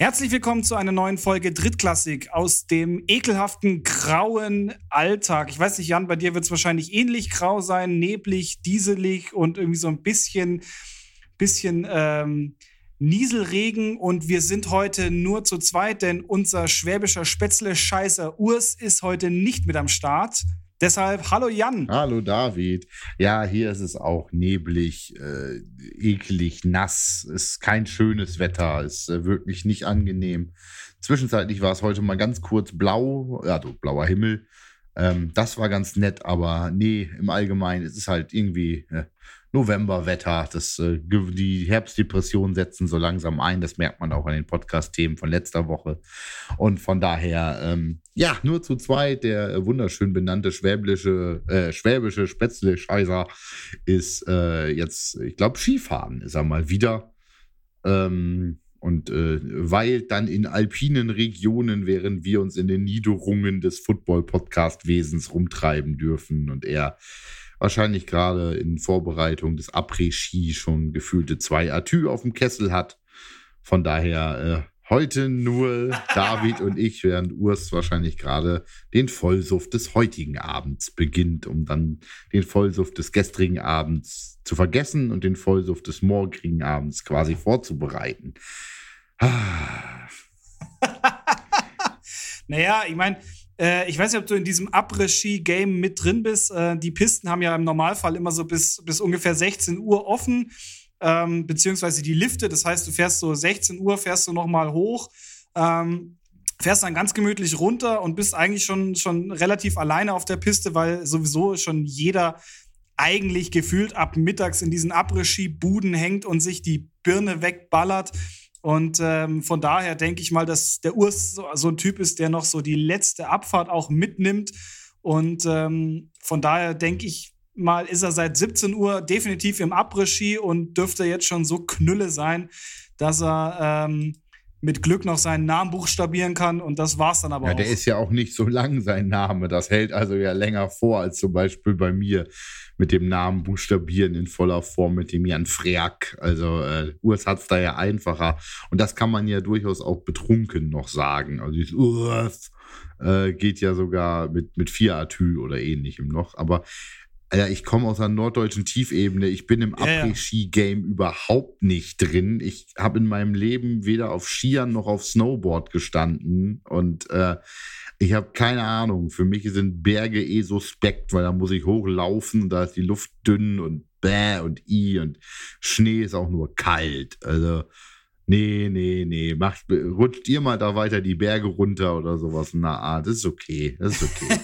Herzlich willkommen zu einer neuen Folge Drittklassik aus dem ekelhaften grauen Alltag. Ich weiß nicht, Jan, bei dir wird es wahrscheinlich ähnlich grau sein, neblig, dieselig und irgendwie so ein bisschen, bisschen ähm, Nieselregen. Und wir sind heute nur zu zweit, denn unser schwäbischer Spätzle-Scheißer Urs ist heute nicht mit am Start. Deshalb, hallo Jan. Hallo David. Ja, hier ist es auch neblig, äh, eklig, nass. Ist kein schönes Wetter, ist äh, wirklich nicht angenehm. Zwischenzeitlich war es heute mal ganz kurz blau, also blauer Himmel. Ähm, das war ganz nett, aber nee, im Allgemeinen ist es halt irgendwie äh, Novemberwetter. Das, äh, die Herbstdepressionen setzen so langsam ein. Das merkt man auch an den Podcast-Themen von letzter Woche. Und von daher, ähm, ja, nur zu zweit. Der wunderschön benannte schwäbische, äh, schwäbische Spätzle-Scheißer ist äh, jetzt, ich glaube, Skifahren ist er mal wieder. Ähm, und äh, weilt dann in alpinen Regionen, während wir uns in den Niederungen des Football-Podcast-Wesens rumtreiben dürfen und er wahrscheinlich gerade in Vorbereitung des Après-Ski schon gefühlte zwei Atü auf dem Kessel hat. Von daher äh, heute nur David und ich, während Urs wahrscheinlich gerade den Vollsuff des heutigen Abends beginnt, um dann den Vollsuff des gestrigen Abends zu vergessen und den Vollsuff des morgigen Abends quasi vorzubereiten. naja, ich meine, äh, ich weiß nicht, ob du in diesem Après-Ski-Game mit drin bist. Äh, die Pisten haben ja im Normalfall immer so bis, bis ungefähr 16 Uhr offen, ähm, beziehungsweise die Lifte. Das heißt, du fährst so 16 Uhr, fährst du nochmal hoch. Ähm, fährst dann ganz gemütlich runter und bist eigentlich schon, schon relativ alleine auf der Piste, weil sowieso schon jeder eigentlich gefühlt ab mittags in diesen Après-Ski-Buden hängt und sich die Birne wegballert. Und ähm, von daher denke ich mal, dass der Urs so, so, ein Typ ist, der noch so die letzte Abfahrt auch mitnimmt. Und ähm, von daher denke ich mal, ist er seit 17 Uhr definitiv im Après-Ski und dürfte jetzt schon so knülle sein, dass er ähm, mit Glück noch seinen Namen buchstabieren kann und das war's dann aber ja, auch. Der ist ja auch nicht so lang sein Name. Das hält also ja länger vor als zum Beispiel bei mir mit dem Namen buchstabieren in voller Form mit dem Jan Freak. Also äh, Urs hat's da ja einfacher und das kann man ja durchaus auch betrunken noch sagen. Also dieses Urs äh, geht ja sogar mit mit vier Atü oder ähnlichem noch. Aber ja, ich komme aus einer norddeutschen Tiefebene. Ich bin im ja, Après-Ski-Game überhaupt nicht drin. Ich habe in meinem Leben weder auf Skiern noch auf Snowboard gestanden. Und äh, ich habe keine Ahnung. Für mich sind Berge eh suspekt, weil da muss ich hochlaufen. Da ist die Luft dünn und bäh und i und Schnee ist auch nur kalt. Also, nee, nee, nee. Macht, rutscht ihr mal da weiter die Berge runter oder sowas. Na, das ist okay. Das ist okay.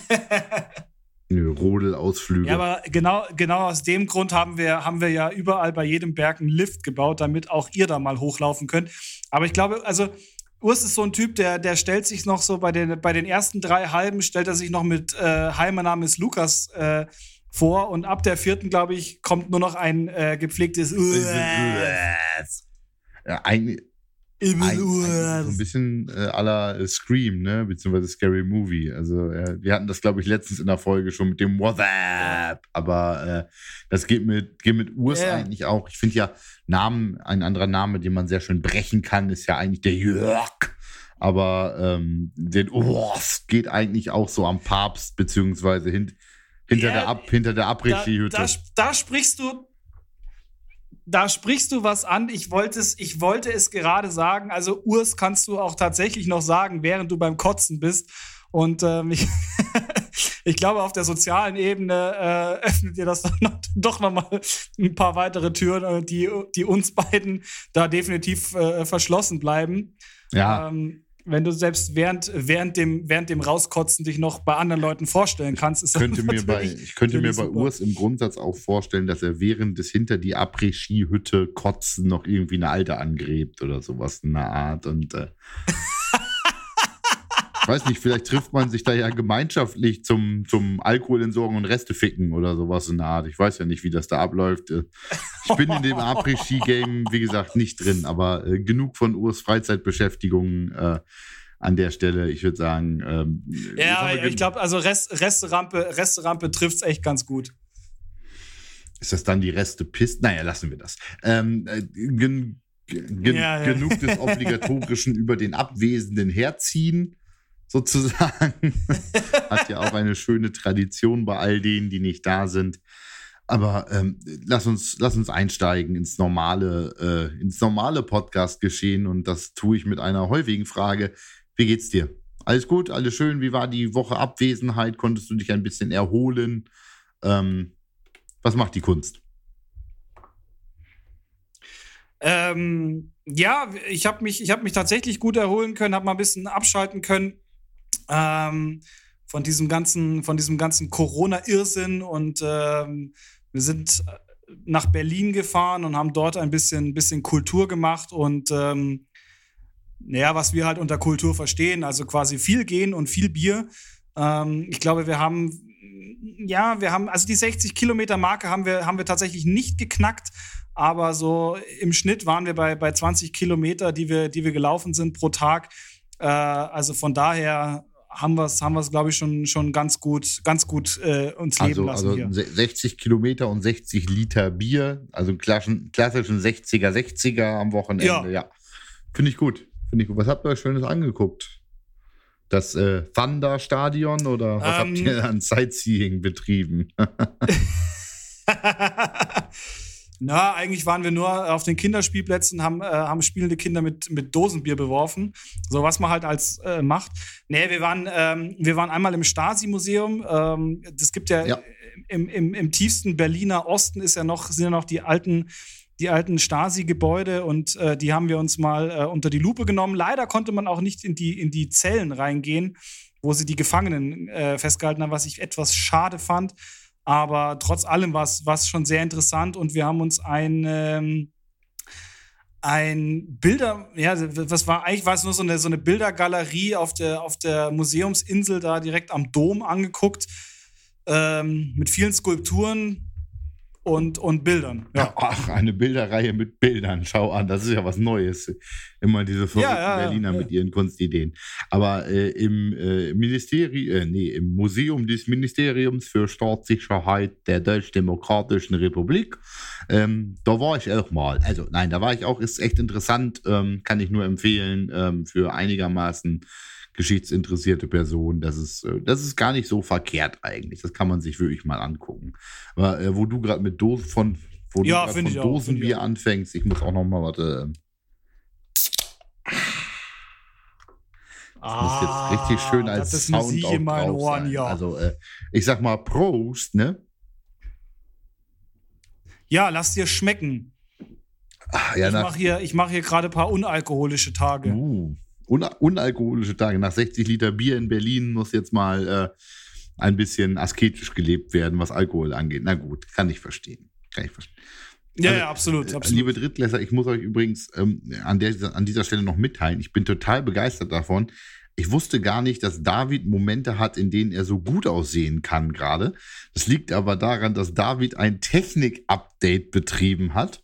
Rodelausflüge. Ja, aber genau, genau aus dem Grund haben wir, haben wir ja überall bei jedem Berg einen Lift gebaut, damit auch ihr da mal hochlaufen könnt. Aber ich glaube, also Urs ist so ein Typ, der, der stellt sich noch so bei den, bei den ersten drei Halben, stellt er sich noch mit äh, Hi, mein Name ist Lukas äh, vor. Und ab der vierten, glaube ich, kommt nur noch ein äh, gepflegtes ja, eigentlich, ein, ein, so ein bisschen äh, aller Scream, ne? Beziehungsweise Scary Movie. Also, äh, wir hatten das, glaube ich, letztens in der Folge schon mit dem WhatsApp. Aber äh, das geht mit, geht mit Urs yeah. eigentlich auch. Ich finde ja, Namen, ein anderer Name, den man sehr schön brechen kann, ist ja eigentlich der Jörg. Aber ähm, den Urs geht eigentlich auch so am Papst, beziehungsweise hint, hinter, yeah, der Ab, hinter der Après-Ski-Hütte. Da, da, da sprichst du da sprichst du was an. Ich wollte es, ich wollte es gerade sagen. Also Urs kannst du auch tatsächlich noch sagen, während du beim Kotzen bist. Und ähm, ich, ich glaube, auf der sozialen Ebene äh, öffnet ihr das noch, doch noch mal ein paar weitere Türen, äh, die, die uns beiden da definitiv äh, verschlossen bleiben. Ja. Ähm, wenn du selbst während, während, dem, während dem Rauskotzen dich noch bei anderen Leuten vorstellen kannst, ist könnte das mir bei, Ich könnte mir bei super. Urs im Grundsatz auch vorstellen, dass er während des hinter die Après-Ski-Hütte kotzen noch irgendwie eine alte angräbt oder sowas in der Art. Und äh, weiß nicht, vielleicht trifft man sich da ja gemeinschaftlich zum, zum Alkohol entsorgen und Reste ficken oder sowas in der Art. Ich weiß ja nicht, wie das da abläuft. Ich bin in dem Après-Ski-Game, wie gesagt, nicht drin, aber äh, genug von Urs Freizeitbeschäftigung äh, an der Stelle. Ich würde sagen. Ähm, ja, ich glaube, also Rest, Resterampe, Resterampe trifft es echt ganz gut. Ist das dann die Reste Pist? Naja, lassen wir das. Ähm, äh, Gen ja, ja. genug des obligatorischen über den Abwesenden herziehen, sozusagen. Hat ja auch eine schöne Tradition bei all denen, die nicht da sind. Aber ähm, lass uns, lass uns einsteigen ins normale, äh, ins normale Podcast-Geschehen und das tue ich mit einer häufigen Frage. Wie geht's dir? Alles gut, alles schön. Wie war die Woche Abwesenheit? Konntest du dich ein bisschen erholen? Ähm, was macht die Kunst? Ähm, ja, ich habe mich, hab mich tatsächlich gut erholen können, habe mal ein bisschen abschalten können ähm, von diesem ganzen, von diesem ganzen Corona-Irrsinn und ähm, wir sind nach Berlin gefahren und haben dort ein bisschen, bisschen Kultur gemacht und ähm, naja, was wir halt unter Kultur verstehen, also quasi viel gehen und viel Bier. Ähm, ich glaube, wir haben, ja, wir haben, also die 60 Kilometer Marke haben wir, haben wir tatsächlich nicht geknackt, aber so im Schnitt waren wir bei, bei 20 Kilometer, die wir, die wir gelaufen sind pro Tag. Äh, also von daher haben wir es, haben wir's, glaube ich, schon, schon ganz gut, ganz gut äh, uns leben also, lassen. Also hier. 60 Kilometer und 60 Liter Bier, also einen klassischen, klassischen 60er, 60er am Wochenende, ja. ja. Finde ich gut. Finde ich gut. Was habt ihr euch Schönes angeguckt? Das äh, Thunder-Stadion oder was ähm, habt ihr an Sightseeing betrieben? Na, eigentlich waren wir nur auf den Kinderspielplätzen, haben, äh, haben spielende Kinder mit, mit Dosenbier beworfen. So was man halt als äh, macht. Nee, wir waren, ähm, wir waren einmal im Stasi-Museum. Ähm, das gibt ja, ja. Im, im, im tiefsten Berliner Osten ist ja noch, sind ja noch die alten die alten Stasi-Gebäude und äh, die haben wir uns mal äh, unter die Lupe genommen. Leider konnte man auch nicht in die, in die Zellen reingehen, wo sie die Gefangenen äh, festgehalten haben, was ich etwas schade fand. Aber trotz allem war es schon sehr interessant und wir haben uns ein, ähm, ein Bilder, ja, was war eigentlich war es nur so eine, so eine Bildergalerie auf der, auf der Museumsinsel da direkt am Dom angeguckt ähm, mit vielen Skulpturen und, und Bildern. Ja. Ach, eine Bilderreihe mit Bildern. Schau an, das ist ja was Neues. Immer diese verrückten ja, ja, Berliner mit ihren Kunstideen. Aber äh, im äh, Ministerium, äh, nee, im Museum des Ministeriums für Staatssicherheit der Deutsch-Demokratischen Republik, ähm, da war ich auch mal. Also nein, da war ich auch, ist echt interessant, ähm, kann ich nur empfehlen, ähm, für einigermaßen geschichtsinteressierte Person. Das ist, äh, das ist gar nicht so verkehrt eigentlich. Das kann man sich wirklich mal angucken. Aber äh, wo du gerade mit Dosen von, wo ja, du von Dosenbier anfängst, ich muss auch noch mal warte. Das ah, muss jetzt richtig schön als das Sound Musik in meinen Ohren, ja. Also äh, ich sag mal Prost, ne? Ja, lass dir schmecken. Ach, ja, ich mache hier, mach hier gerade ein paar unalkoholische Tage. Uh un unalkoholische Tage. Nach 60 Liter Bier in Berlin muss jetzt mal äh, ein bisschen asketisch gelebt werden, was Alkohol angeht. Na gut, kann ich verstehen. Kann ich verstehen. Ja, also, ja, absolut, absolut. Liebe Drittklässler, ich muss euch übrigens ähm, an, der, an dieser Stelle noch mitteilen, ich bin total begeistert davon. Ich wusste gar nicht, dass David Momente hat, in denen er so gut aussehen kann gerade. Das liegt aber daran, dass David ein Technik-Update betrieben hat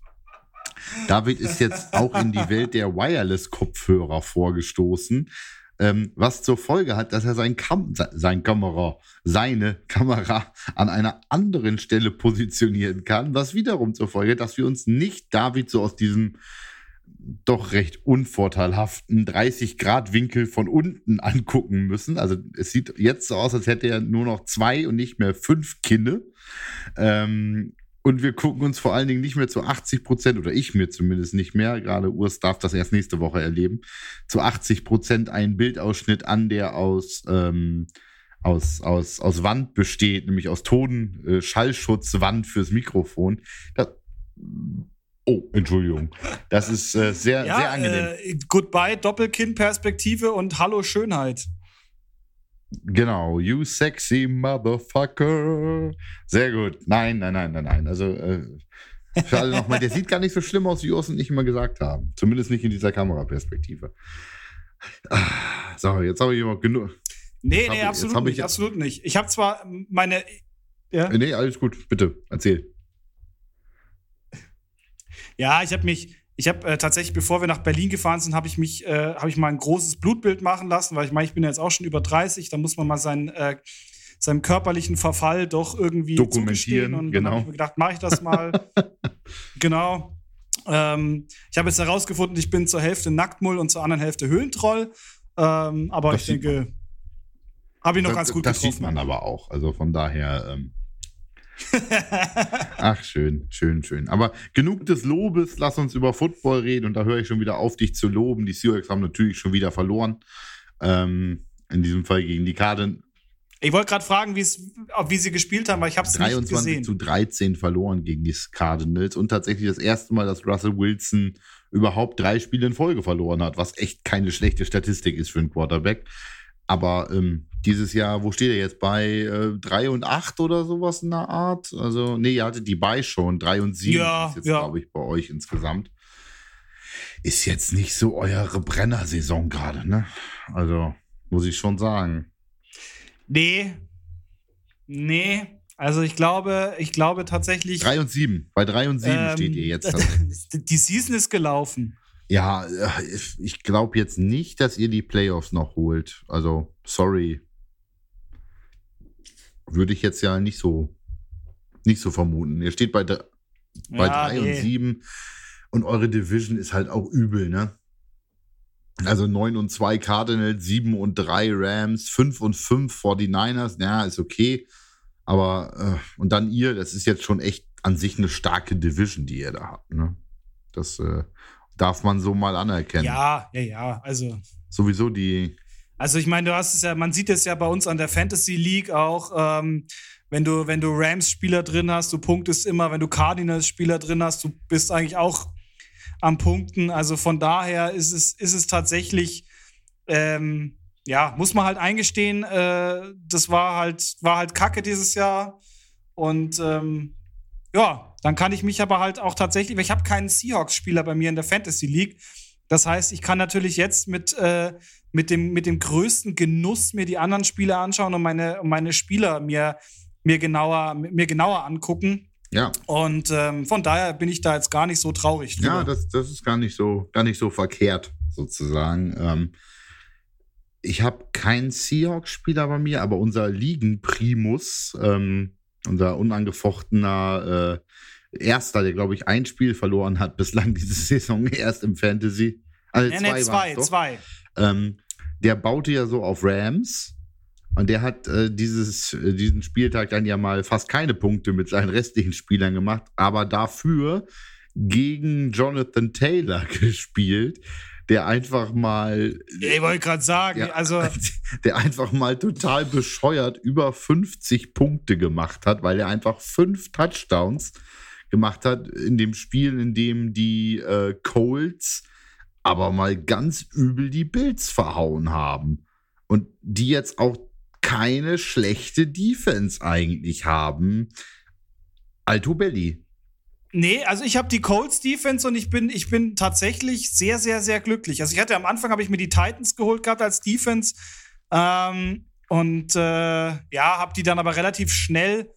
David ist jetzt auch in die Welt der Wireless-Kopfhörer vorgestoßen, ähm, was zur Folge hat, dass er sein, Kam sein Kamera, seine Kamera an einer anderen Stelle positionieren kann, was wiederum zur Folge hat, dass wir uns nicht David so aus diesem doch recht unvorteilhaften 30-Grad-Winkel von unten angucken müssen. Also es sieht jetzt so aus, als hätte er nur noch zwei und nicht mehr fünf Kinne. Ähm, und wir gucken uns vor allen Dingen nicht mehr zu 80 Prozent, oder ich mir zumindest nicht mehr, gerade Urs darf das erst nächste Woche erleben, zu 80 Prozent einen Bildausschnitt an, der aus, ähm, aus, aus, aus Wand besteht, nämlich aus Ton, äh, Schallschutzwand fürs Mikrofon. Das, oh, Entschuldigung. Das ist äh, sehr, ja, sehr angenehm. Äh, goodbye, Doppelkinn-Perspektive und Hallo Schönheit. Genau, you sexy motherfucker. Sehr gut. Nein, nein, nein, nein, nein. Also äh, für alle nochmal, der sieht gar nicht so schlimm aus, wie Urs und ich immer gesagt haben. Zumindest nicht in dieser Kameraperspektive. Ah, so, jetzt habe ich immer genug. Nee, nee, absolut nicht, absolut nicht. Ich habe zwar meine. Ja? Nee, alles gut, bitte, erzähl. Ja, ich habe mich, ich habe äh, tatsächlich, bevor wir nach Berlin gefahren sind, habe ich mich, äh, habe ich mal ein großes Blutbild machen lassen, weil ich meine, ich bin ja jetzt auch schon über 30, da muss man mal seinen, äh, seinem körperlichen Verfall doch irgendwie dokumentieren. Und genau. dann habe ich mir gedacht, mache ich das mal. genau. Ähm, ich habe jetzt herausgefunden, ich bin zur Hälfte Nacktmull und zur anderen Hälfte Höhlentroll. Ähm, aber das ich denke, habe ich noch das, ganz gut das getroffen. Das sieht man aber auch. Also von daher. Ähm Ach, schön, schön, schön. Aber genug des Lobes, lass uns über Football reden und da höre ich schon wieder auf, dich zu loben. Die Seahawks haben natürlich schon wieder verloren. Ähm, in diesem Fall gegen die Kaden. Ich wollte gerade fragen, wie sie gespielt haben, weil ich habe es nicht gesehen. 23 zu 13 verloren gegen die Cardinals und tatsächlich das erste Mal, dass Russell Wilson überhaupt drei Spiele in Folge verloren hat, was echt keine schlechte Statistik ist für einen Quarterback. Aber ähm, dieses Jahr, wo steht er jetzt? Bei äh, 3 und 8 oder sowas in der Art? Also, nee, ihr hattet die bei schon. 3 und 7 ja, ist jetzt, ja. glaube ich, bei euch insgesamt. Ist jetzt nicht so eure Brenner-Saison gerade, ne? Also, muss ich schon sagen. Nee. Nee. Also ich glaube, ich glaube tatsächlich. 3 und 7. Bei 3 und 7 ähm, steht ihr jetzt. Die Season ist gelaufen. Ja, äh, ich glaube jetzt nicht, dass ihr die Playoffs noch holt. Also, sorry. Würde ich jetzt ja nicht so, nicht so vermuten. Ihr steht bei, bei ja, 3 nee. und 7 und eure Division ist halt auch übel, ne? Also 9 und 2 Cardinals, 7 und 3 Rams, 5 und 5 49ers, ja, ist okay. Aber, äh, und dann ihr, das ist jetzt schon echt an sich eine starke Division, die ihr da habt, ne? Das äh, darf man so mal anerkennen. Ja, ja, ja, also. Sowieso die. Also ich meine, du hast es ja, man sieht es ja bei uns an der Fantasy League auch, ähm, wenn du, wenn du Rams-Spieler drin hast, du punktest immer, wenn du Cardinals-Spieler drin hast, du bist eigentlich auch am Punkten. Also von daher ist es, ist es tatsächlich, ähm, ja, muss man halt eingestehen, äh, das war halt, war halt Kacke dieses Jahr. Und ähm, ja, dann kann ich mich aber halt auch tatsächlich, weil ich habe keinen Seahawks-Spieler bei mir in der Fantasy League. Das heißt, ich kann natürlich jetzt mit, äh, mit, dem, mit dem größten Genuss mir die anderen Spieler anschauen und meine, und meine Spieler mir, mir, genauer, mir genauer angucken. Ja. Und ähm, von daher bin ich da jetzt gar nicht so traurig. Drüber. Ja, das, das ist gar nicht so, gar nicht so verkehrt, sozusagen. Ähm, ich habe keinen Seahawks-Spieler bei mir, aber unser Ligen-Primus, ähm, unser unangefochtener äh, Erster, der, glaube ich, ein Spiel verloren hat bislang diese Saison erst im Fantasy. Also nee, zwei, nee, zwei, zwei. Ähm, der baute ja so auf Rams und der hat äh, dieses, äh, diesen Spieltag dann ja mal fast keine Punkte mit seinen restlichen Spielern gemacht, aber dafür gegen Jonathan Taylor gespielt, der einfach mal. Ich wollte gerade sagen, der, also. Der einfach mal total bescheuert über 50 Punkte gemacht hat, weil er einfach fünf Touchdowns gemacht hat in dem Spiel, in dem die äh, Colts aber mal ganz übel die Bills verhauen haben. Und die jetzt auch keine schlechte Defense eigentlich haben. Alto Belli. Nee, also ich habe die Colts Defense und ich bin, ich bin tatsächlich sehr, sehr, sehr glücklich. Also ich hatte am Anfang habe ich mir die Titans geholt gehabt als Defense ähm, und äh, ja, habe die dann aber relativ schnell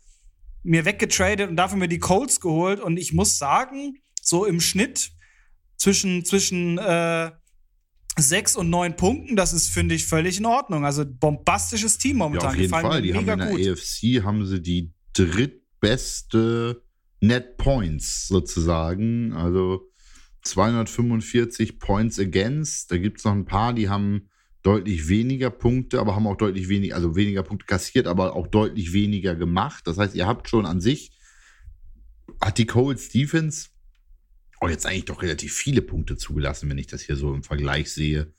mir weggetradet und dafür mir die Colts geholt und ich muss sagen, so im Schnitt zwischen zwischen äh, sechs und neun Punkten, das ist, finde ich, völlig in Ordnung. Also bombastisches Team momentan. Ja, auf jeden Fall. Die haben in der gut. AFC haben sie die drittbeste Net Points sozusagen. Also 245 Points against. Da gibt es noch ein paar, die haben deutlich weniger Punkte, aber haben auch deutlich weniger, also weniger Punkte kassiert, aber auch deutlich weniger gemacht. Das heißt, ihr habt schon an sich, hat die Colts Defense auch jetzt eigentlich doch relativ viele Punkte zugelassen, wenn ich das hier so im Vergleich sehe.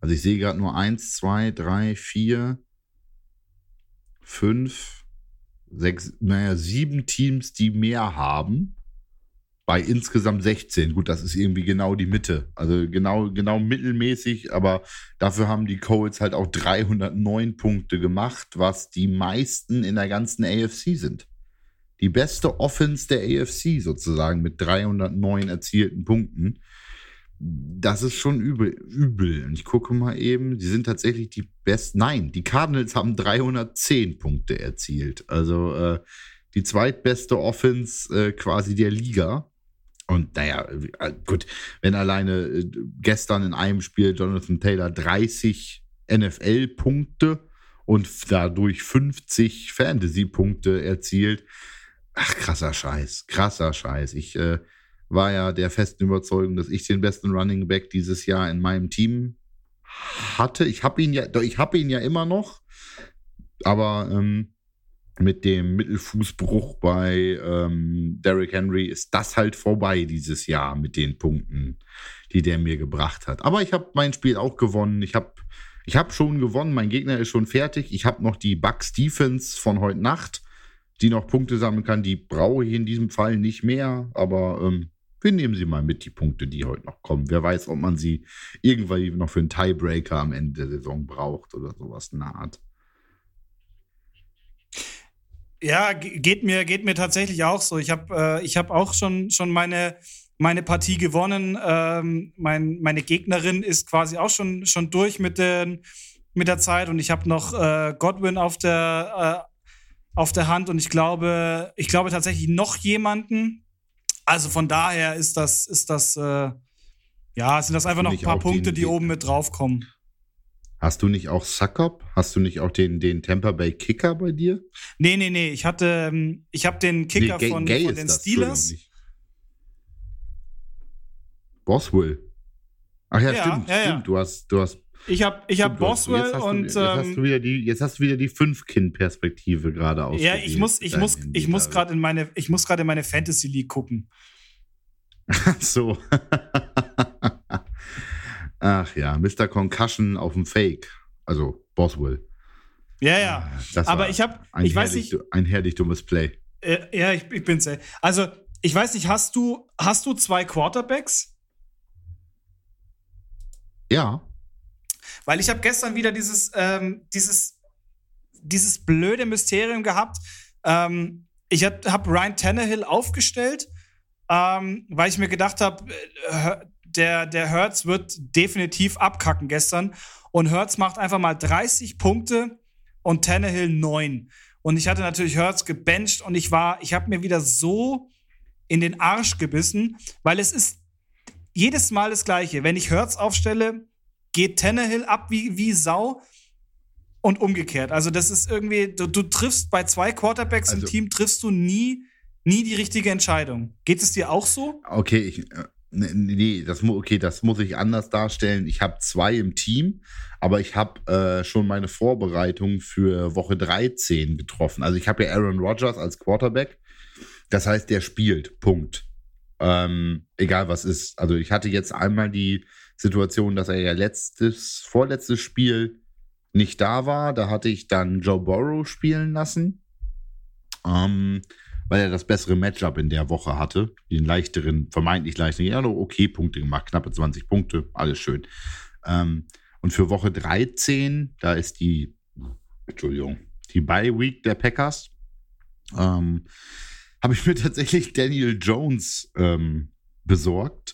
Also ich sehe gerade nur eins, zwei, drei, vier, fünf, sechs, naja, sieben Teams, die mehr haben. Bei insgesamt 16. Gut, das ist irgendwie genau die Mitte. Also genau, genau mittelmäßig, aber dafür haben die Colts halt auch 309 Punkte gemacht, was die meisten in der ganzen AFC sind die beste Offense der AFC sozusagen mit 309 erzielten Punkten. Das ist schon übel. übel. Und ich gucke mal eben, die sind tatsächlich die besten. Nein, die Cardinals haben 310 Punkte erzielt. Also äh, die zweitbeste Offense äh, quasi der Liga. Und naja, äh, gut, wenn alleine äh, gestern in einem Spiel Jonathan Taylor 30 NFL-Punkte und dadurch 50 Fantasy-Punkte erzielt, Ach, krasser Scheiß, krasser Scheiß. Ich, äh, war ja der festen Überzeugung, dass ich den besten Running Back dieses Jahr in meinem Team hatte. Ich habe ihn ja, ich habe ihn ja immer noch, aber ähm, mit dem Mittelfußbruch bei ähm, Derrick Henry ist das halt vorbei dieses Jahr mit den Punkten, die der mir gebracht hat. Aber ich habe mein Spiel auch gewonnen. Ich habe ich hab schon gewonnen. Mein Gegner ist schon fertig. Ich habe noch die Bucks Defense von heute Nacht, die noch Punkte sammeln kann. Die brauche ich in diesem Fall nicht mehr. Aber ähm, wir nehmen sie mal mit, die Punkte, die heute noch kommen. Wer weiß, ob man sie irgendwann noch für einen Tiebreaker am Ende der Saison braucht oder sowas in der Art. Ja, geht mir, geht mir tatsächlich auch so. Ich habe äh, hab auch schon, schon meine, meine Partie gewonnen. Ähm, mein, meine Gegnerin ist quasi auch schon, schon durch mit, den, mit der Zeit und ich habe noch äh, Godwin auf der, äh, auf der Hand und ich glaube, ich glaube tatsächlich noch jemanden. Also von daher ist das, ist das, äh, ja, sind das einfach noch ein paar Punkte, die oben mit draufkommen. Hast du nicht auch Suckup? Hast du nicht auch den, den Tampa Bay Kicker bei dir? Nee, nee, nee. Ich hatte, ähm, ich habe den Kicker nee, von, von den Steelers. Boswell. Ach ja, ja stimmt, ja, stimmt. Ja. Du hast, du hast. Ich habe, ich habe Boswell jetzt und. Du, jetzt, hast ähm, du wieder die, jetzt hast du wieder die Fünf-Kind-Perspektive gerade aus. Ja, ich muss, ich muss, ich muss gerade in meine, ich muss gerade in meine Fantasy League gucken. Ach so. Ach ja, Mr. Concussion auf dem Fake. Also Boswell. Ja, ja. Ah, das Aber ich habe, ich weiß nicht. Ein herrlich dummes Play. Äh, ja, ich, ich bin's. Ey. Also, ich weiß nicht, hast du, hast du zwei Quarterbacks? Ja. Weil ich habe gestern wieder dieses, ähm, dieses, dieses blöde Mysterium gehabt. Ähm, ich habe hab Ryan Tannehill aufgestellt, ähm, weil ich mir gedacht habe, äh, der, der Hertz wird definitiv abkacken gestern. Und Hertz macht einfach mal 30 Punkte und Tannehill 9. Und ich hatte natürlich Hertz gebencht und ich war, ich habe mir wieder so in den Arsch gebissen, weil es ist jedes Mal das Gleiche. Wenn ich Hertz aufstelle, geht Tannehill ab wie, wie Sau und umgekehrt. Also das ist irgendwie, du, du triffst bei zwei Quarterbacks also, im Team, triffst du nie, nie die richtige Entscheidung. Geht es dir auch so? Okay, ich, äh, Nee, das, okay, das muss ich anders darstellen. Ich habe zwei im Team, aber ich habe äh, schon meine Vorbereitung für Woche 13 getroffen. Also ich habe ja Aaron Rodgers als Quarterback. Das heißt, der spielt. Punkt. Ähm, egal was ist. Also ich hatte jetzt einmal die Situation, dass er ja letztes, vorletztes Spiel nicht da war. Da hatte ich dann Joe Burrow spielen lassen. Ähm, weil er das bessere Matchup in der Woche hatte. Den leichteren, vermeintlich leichteren, ja, okay Punkte gemacht, knappe 20 Punkte, alles schön. Ähm, und für Woche 13, da ist die, Entschuldigung, die Bye Week der Packers, ähm, habe ich mir tatsächlich Daniel Jones ähm, besorgt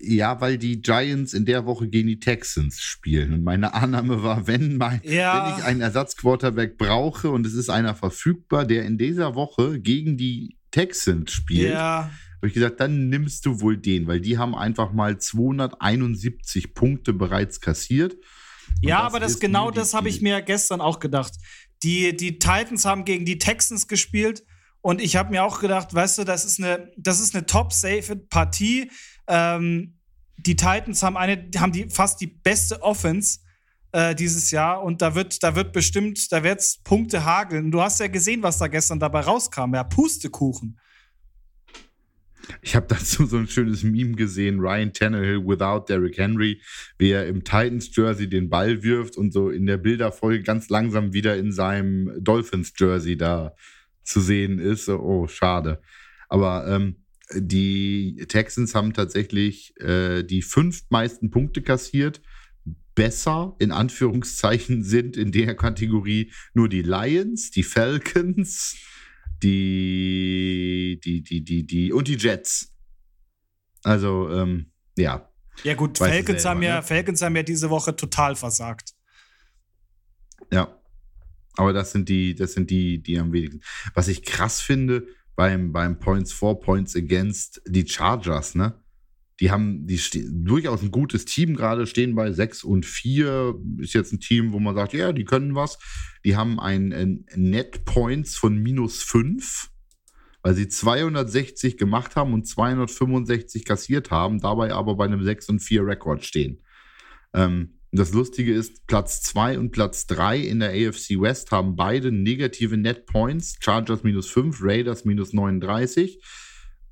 ja, weil die Giants in der Woche gegen die Texans spielen. Und meine Annahme war, wenn, mein, ja. wenn ich einen Ersatzquarterback brauche und es ist einer verfügbar, der in dieser Woche gegen die Texans spielt, ja. habe ich gesagt, dann nimmst du wohl den, weil die haben einfach mal 271 Punkte bereits kassiert. Ja, das aber das genau das habe ich mir gestern auch gedacht. Die, die Titans haben gegen die Texans gespielt und ich habe mir auch gedacht, weißt du, das ist eine, das ist eine top-safe-Partie. Ähm, die Titans haben eine, haben die fast die beste Offense äh, dieses Jahr und da wird, da wird bestimmt, da wird's Punkte hageln. Du hast ja gesehen, was da gestern dabei rauskam. Ja, Pustekuchen. Ich habe dazu so ein schönes Meme gesehen, Ryan Tannehill without Derrick Henry, wie er im Titans-Jersey den Ball wirft und so in der Bilderfolge ganz langsam wieder in seinem Dolphins-Jersey da zu sehen ist. Oh, schade. Aber ähm, die Texans haben tatsächlich äh, die fünf meisten Punkte kassiert. Besser in Anführungszeichen sind in der Kategorie nur die Lions, die Falcons, die, die, die, die, die und die Jets. Also, ähm, ja. Ja, gut, Falcons, selber, haben ja, ne? Falcons haben ja diese Woche total versagt. Ja. Aber das sind die, das sind die, die am wenigsten. Was ich krass finde beim, beim Points for, Points Against, die Chargers, ne? Die haben die durchaus ein gutes Team gerade, stehen bei 6 und 4. Ist jetzt ein Team, wo man sagt, ja, die können was. Die haben ein, ein Net Points von minus 5, weil sie 260 gemacht haben und 265 kassiert haben, dabei aber bei einem 6 und 4 Rekord stehen. Ähm, das Lustige ist, Platz 2 und Platz 3 in der AFC West haben beide negative Net Points. Chargers minus 5, Raiders minus 39.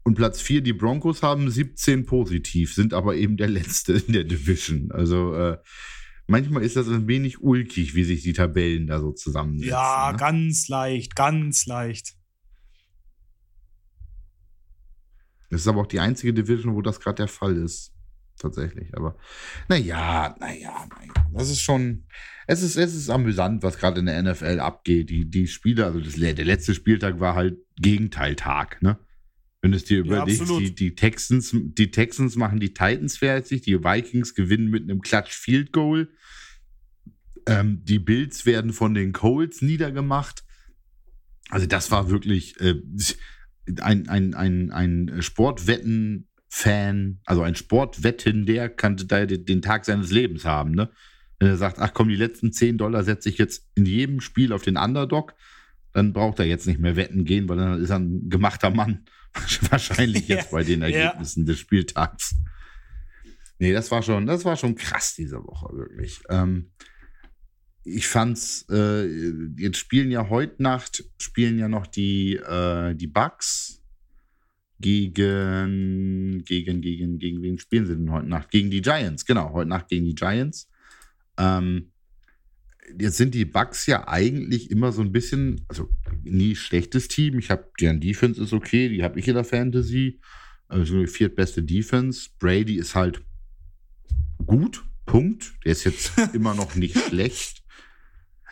Und Platz 4, die Broncos haben 17 positiv, sind aber eben der letzte in der Division. Also äh, manchmal ist das ein wenig ulkig, wie sich die Tabellen da so zusammensetzen. Ja, ne? ganz leicht, ganz leicht. Das ist aber auch die einzige Division, wo das gerade der Fall ist. Tatsächlich. Aber naja, naja, naja. Das ist schon. Es ist, es ist amüsant, was gerade in der NFL abgeht. Die, die Spiele, also das, der letzte Spieltag war halt Gegenteiltag, ne? Wenn du es dir überlegst, ja, die, die, Texans, die Texans machen die Titans fertig, die Vikings gewinnen mit einem Klatsch Field Goal. Ähm, die Bills werden von den Colts niedergemacht. Also, das war wirklich äh, ein, ein, ein, ein Sportwetten-Fan, also ein Sportwetten, der kann da den Tag seines Lebens haben, ne? Wenn er sagt, ach komm, die letzten 10 Dollar setze ich jetzt in jedem Spiel auf den Underdog, dann braucht er jetzt nicht mehr wetten gehen, weil dann ist er ein gemachter Mann. Wahrscheinlich jetzt bei den Ergebnissen ja. des Spieltags. Nee, das war schon, das war schon krass diese Woche, wirklich. Ähm, ich fand's, äh, jetzt spielen ja heute Nacht, spielen ja noch die, äh, die Bugs gegen, gegen, gegen, gegen wen spielen sie denn heute Nacht? Gegen die Giants, genau, heute Nacht gegen die Giants. Ähm, jetzt sind die Bugs ja eigentlich immer so ein bisschen, also nie schlechtes Team. Ich habe deren Defense ist okay, die habe ich in der Fantasy. Also die viertbeste Defense. Brady ist halt gut, Punkt. Der ist jetzt immer noch nicht schlecht.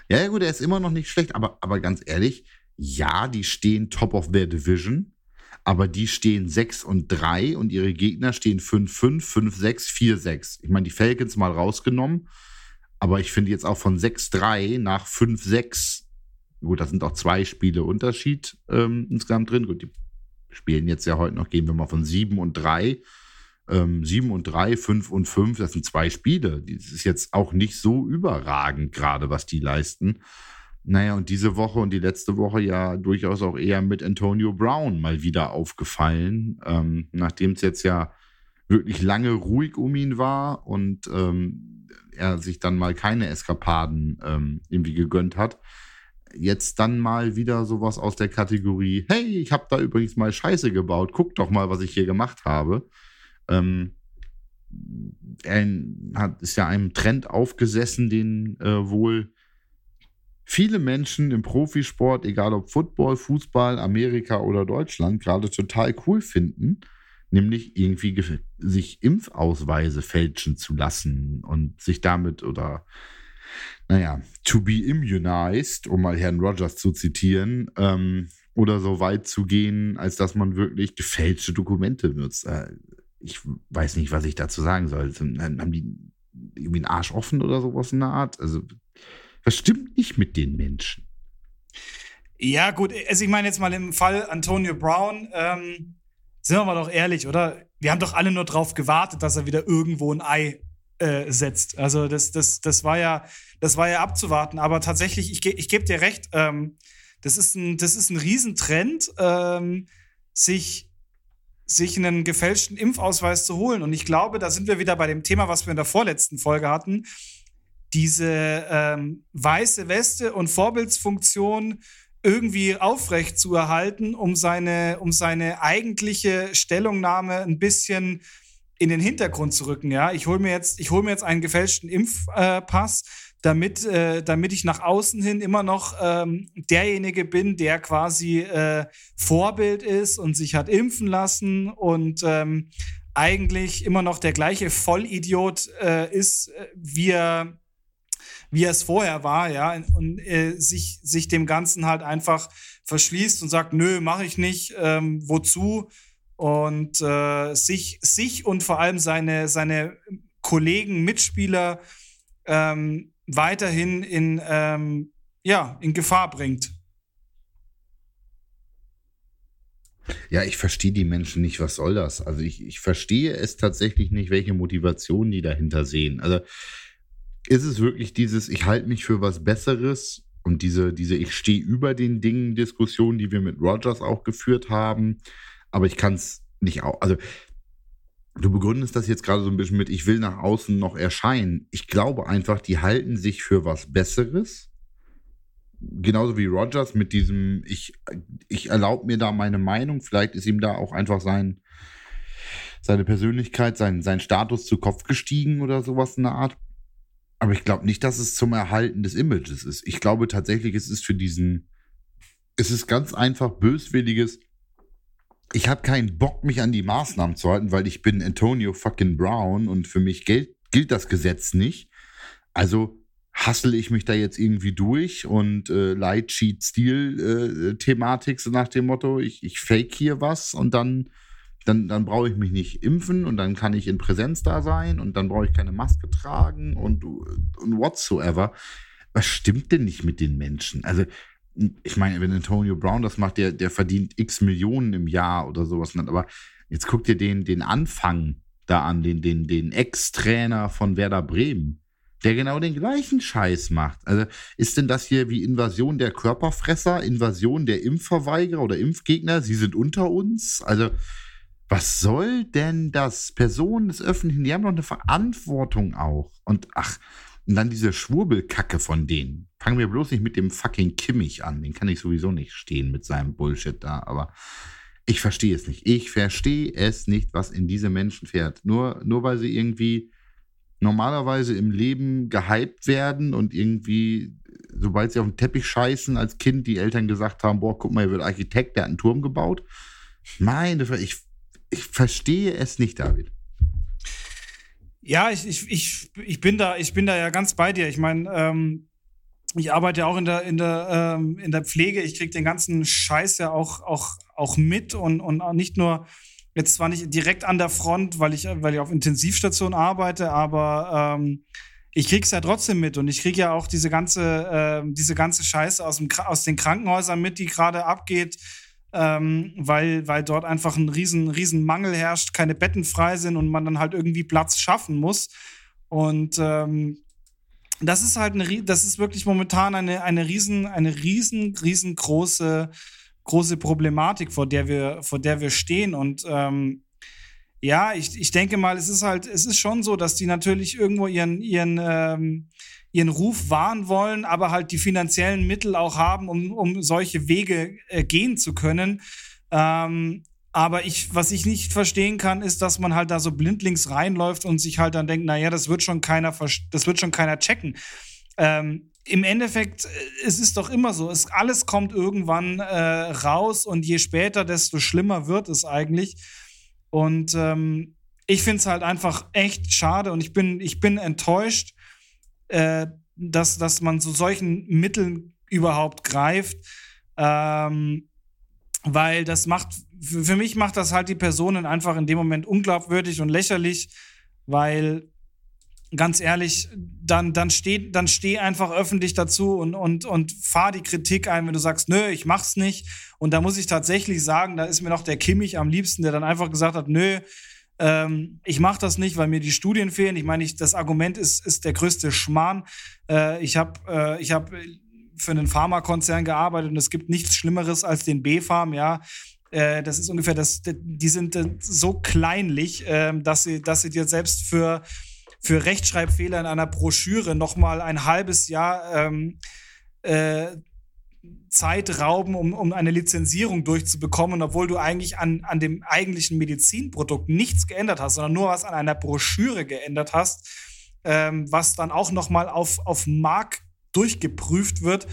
Ja, ja, gut, er ist immer noch nicht schlecht, aber, aber ganz ehrlich, ja, die stehen top of their division, aber die stehen 6 und 3 und ihre Gegner stehen 5, 5, 5, 6, 4, 6. Ich meine, die Falcons mal rausgenommen aber ich finde jetzt auch von 6-3 nach 5-6, gut, da sind auch zwei Spiele Unterschied ähm, insgesamt drin. Gut, die spielen jetzt ja heute noch, gehen wir mal von 7 und 3. Ähm, 7 und 3, 5 und 5, das sind zwei Spiele. Das ist jetzt auch nicht so überragend, gerade was die leisten. Naja, und diese Woche und die letzte Woche ja durchaus auch eher mit Antonio Brown mal wieder aufgefallen, ähm, nachdem es jetzt ja wirklich lange ruhig um ihn war und ähm, er sich dann mal keine Eskapaden ähm, irgendwie gegönnt hat. Jetzt dann mal wieder sowas aus der Kategorie, hey, ich habe da übrigens mal Scheiße gebaut, guck doch mal, was ich hier gemacht habe. Ähm, er hat, ist ja einem Trend aufgesessen, den äh, wohl viele Menschen im Profisport, egal ob Football, Fußball, Amerika oder Deutschland, gerade total cool finden nämlich irgendwie sich Impfausweise fälschen zu lassen und sich damit oder naja, to be immunized, um mal Herrn Rogers zu zitieren, ähm, oder so weit zu gehen, als dass man wirklich gefälschte Dokumente nutzt. Äh, ich weiß nicht, was ich dazu sagen soll. Haben die irgendwie einen Arsch offen oder sowas in der Art? Also, was stimmt nicht mit den Menschen? Ja, gut, also ich meine jetzt mal im Fall Antonio Brown, ähm, sind wir mal doch ehrlich, oder? Wir haben doch alle nur drauf gewartet, dass er wieder irgendwo ein Ei äh, setzt. Also das, das, das war ja, das war ja abzuwarten. Aber tatsächlich, ich, ich gebe dir recht, ähm, das ist ein, das ist ein Riesentrend, ähm, sich, sich einen gefälschten Impfausweis zu holen. Und ich glaube, da sind wir wieder bei dem Thema, was wir in der vorletzten Folge hatten. Diese ähm, weiße Weste und Vorbildsfunktion irgendwie aufrecht zu erhalten, um seine, um seine eigentliche Stellungnahme ein bisschen in den Hintergrund zu rücken. Ja, ich hole mir jetzt, ich hole mir jetzt einen gefälschten Impfpass, äh, damit, äh, damit ich nach außen hin immer noch ähm, derjenige bin, der quasi äh, Vorbild ist und sich hat impfen lassen und ähm, eigentlich immer noch der gleiche Vollidiot äh, ist, äh, wie er wie er es vorher war, ja, und äh, sich, sich dem Ganzen halt einfach verschließt und sagt, nö, mache ich nicht, ähm, wozu? Und äh, sich, sich und vor allem seine, seine Kollegen, Mitspieler ähm, weiterhin in, ähm, ja, in Gefahr bringt. Ja, ich verstehe die Menschen nicht, was soll das? Also ich, ich verstehe es tatsächlich nicht, welche Motivation die dahinter sehen. Also ist es wirklich dieses, ich halte mich für was Besseres Und diese, diese Ich stehe über den Dingen Diskussion, die wir mit Rogers auch geführt haben, aber ich kann es nicht auch. Also, du begründest das jetzt gerade so ein bisschen mit, ich will nach außen noch erscheinen. Ich glaube einfach, die halten sich für was Besseres. Genauso wie Rogers mit diesem, ich, ich erlaube mir da meine Meinung. Vielleicht ist ihm da auch einfach sein, seine Persönlichkeit, sein, sein Status zu Kopf gestiegen oder sowas in der Art. Aber ich glaube nicht, dass es zum Erhalten des Images ist. Ich glaube tatsächlich, es ist für diesen, es ist ganz einfach böswilliges, ich habe keinen Bock, mich an die Maßnahmen zu halten, weil ich bin Antonio fucking Brown und für mich gilt, gilt das Gesetz nicht. Also hassle ich mich da jetzt irgendwie durch und äh, Light Cheat Stil äh, Thematik so nach dem Motto, ich, ich fake hier was und dann dann, dann brauche ich mich nicht impfen und dann kann ich in Präsenz da sein und dann brauche ich keine Maske tragen und, und whatsoever. Was stimmt denn nicht mit den Menschen? Also ich meine, wenn Antonio Brown das macht, der, der verdient x Millionen im Jahr oder sowas. Aber jetzt guck dir den, den Anfang da an, den, den, den Ex-Trainer von Werder Bremen, der genau den gleichen Scheiß macht. Also ist denn das hier wie Invasion der Körperfresser, Invasion der Impfverweigerer oder Impfgegner? Sie sind unter uns? Also was soll denn das? Personen des Öffentlichen, die haben doch eine Verantwortung auch. Und ach, und dann diese Schwurbelkacke von denen. Fangen wir bloß nicht mit dem fucking Kimmich an. Den kann ich sowieso nicht stehen mit seinem Bullshit da. Aber ich verstehe es nicht. Ich verstehe es nicht, was in diese Menschen fährt. Nur, nur weil sie irgendwie normalerweise im Leben gehypt werden und irgendwie, sobald sie auf den Teppich scheißen, als Kind die Eltern gesagt haben: Boah, guck mal, er wird Architekt, der hat einen Turm gebaut. Meine, ich, ich verstehe es nicht, David. Ja, ich, ich, ich, ich, bin da, ich bin da ja ganz bei dir. Ich meine, ähm, ich arbeite ja auch in der, in der, ähm, in der Pflege. Ich kriege den ganzen Scheiß ja auch, auch, auch mit und, und nicht nur jetzt zwar nicht direkt an der Front, weil ich, weil ich auf Intensivstation arbeite, aber ähm, ich krieg's ja trotzdem mit und ich krieg ja auch diese ganze, äh, diese ganze Scheiße aus, dem, aus den Krankenhäusern mit, die gerade abgeht ähm, weil, weil dort einfach ein riesen, riesen Mangel herrscht, keine Betten frei sind und man dann halt irgendwie Platz schaffen muss. Und ähm, das ist halt eine, das ist wirklich momentan eine, eine riesen, eine riesen, riesengroße große Problematik, vor der wir, vor der wir stehen. Und ähm, ja, ich, ich denke mal, es ist halt, es ist schon so, dass die natürlich irgendwo ihren, ihren, ähm, ihren Ruf wahren wollen, aber halt die finanziellen Mittel auch haben, um, um solche Wege äh, gehen zu können. Ähm, aber ich, was ich nicht verstehen kann, ist, dass man halt da so blindlings reinläuft und sich halt dann denkt, naja, das wird schon keiner, das wird schon keiner checken. Ähm, Im Endeffekt, äh, es ist doch immer so, es, alles kommt irgendwann äh, raus und je später, desto schlimmer wird es eigentlich. Und ähm, ich finde es halt einfach echt schade und ich bin, ich bin enttäuscht, äh, dass, dass man zu solchen Mitteln überhaupt greift. Ähm, weil das macht, für, mich macht das halt die Personen einfach in dem Moment unglaubwürdig und lächerlich, weil ganz ehrlich, dann, dann steh, dann steh einfach öffentlich dazu und, und, und fahr die Kritik ein, wenn du sagst, nö, ich mach's nicht. Und da muss ich tatsächlich sagen, da ist mir noch der Kimmich am liebsten, der dann einfach gesagt hat, nö, ähm, ich mache das nicht, weil mir die Studien fehlen. Ich meine, das Argument ist, ist der größte Schmarrn. Äh, ich habe äh, hab für einen Pharmakonzern gearbeitet und es gibt nichts Schlimmeres als den B-Farm, ja. Äh, das ist ungefähr das, die sind so kleinlich, äh, dass sie, dass sie dir selbst für, für Rechtschreibfehler in einer Broschüre nochmal ein halbes Jahr ähm, äh, Zeit rauben, um, um eine Lizenzierung durchzubekommen, obwohl du eigentlich an, an dem eigentlichen Medizinprodukt nichts geändert hast, sondern nur was an einer Broschüre geändert hast, ähm, was dann auch nochmal auf, auf Mark durchgeprüft wird.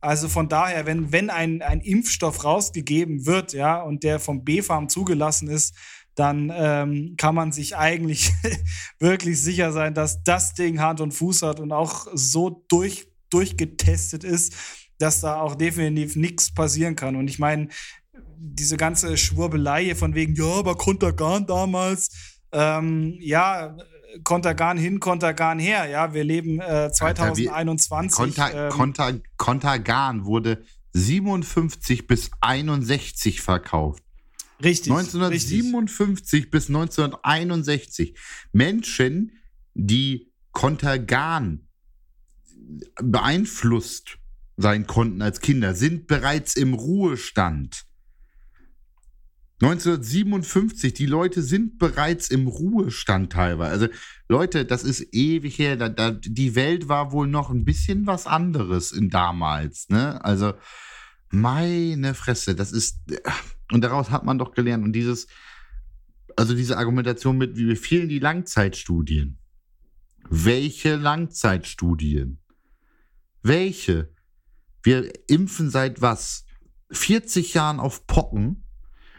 Also von daher, wenn, wenn ein, ein Impfstoff rausgegeben wird, ja, und der vom B-Farm zugelassen ist, dann ähm, kann man sich eigentlich wirklich sicher sein, dass das Ding Hand und Fuß hat und auch so durch, durchgetestet ist, dass da auch definitiv nichts passieren kann. Und ich meine, diese ganze Schwurbelei von wegen, ja, aber Kontergan damals, ähm, ja, Kontergan hin, Kontergan her, ja, wir leben äh, 2021. Konter, ähm, Konter, Kontergan wurde 57 bis 61 verkauft. Richtig. 1957 richtig. bis 1961. Menschen, die Kontergan beeinflusst sein konnten als Kinder, sind bereits im Ruhestand. 1957, die Leute sind bereits im Ruhestand teilweise. Also Leute, das ist ewig her. Da, da, die Welt war wohl noch ein bisschen was anderes in damals. Ne? Also meine Fresse, das ist und daraus hat man doch gelernt und dieses, also diese Argumentation mit, wie fehlen die Langzeitstudien. Welche Langzeitstudien? Welche? Wir impfen seit was? 40 Jahren auf Pocken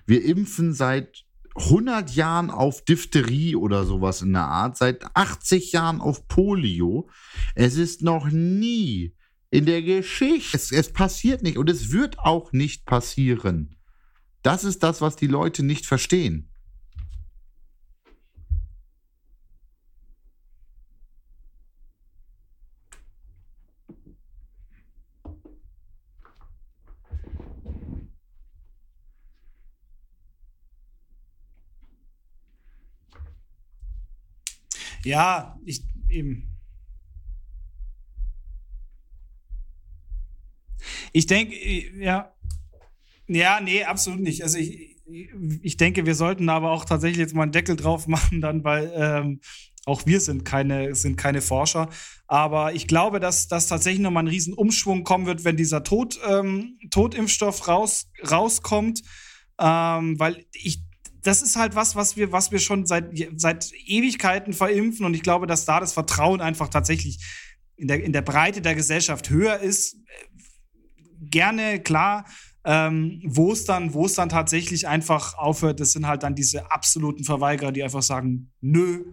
wir impfen seit 100 Jahren auf Diphtherie oder sowas in der Art, seit 80 Jahren auf Polio. Es ist noch nie in der Geschichte, es, es passiert nicht und es wird auch nicht passieren. Das ist das, was die Leute nicht verstehen. Ja, ich eben. Ich denke, ja. Ja, nee, absolut nicht. Also ich, ich denke, wir sollten aber auch tatsächlich jetzt mal einen Deckel drauf machen, dann, weil ähm, auch wir sind keine, sind keine Forscher. Aber ich glaube, dass, dass tatsächlich nochmal ein Riesenumschwung kommen wird, wenn dieser Tod, ähm, Totimpfstoff raus, rauskommt. Ähm, weil ich das ist halt was, was wir, was wir schon seit, seit Ewigkeiten verimpfen. Und ich glaube, dass da das Vertrauen einfach tatsächlich in der, in der Breite der Gesellschaft höher ist. Gerne, klar. Ähm, wo es dann, dann tatsächlich einfach aufhört, das sind halt dann diese absoluten Verweigerer, die einfach sagen, nö,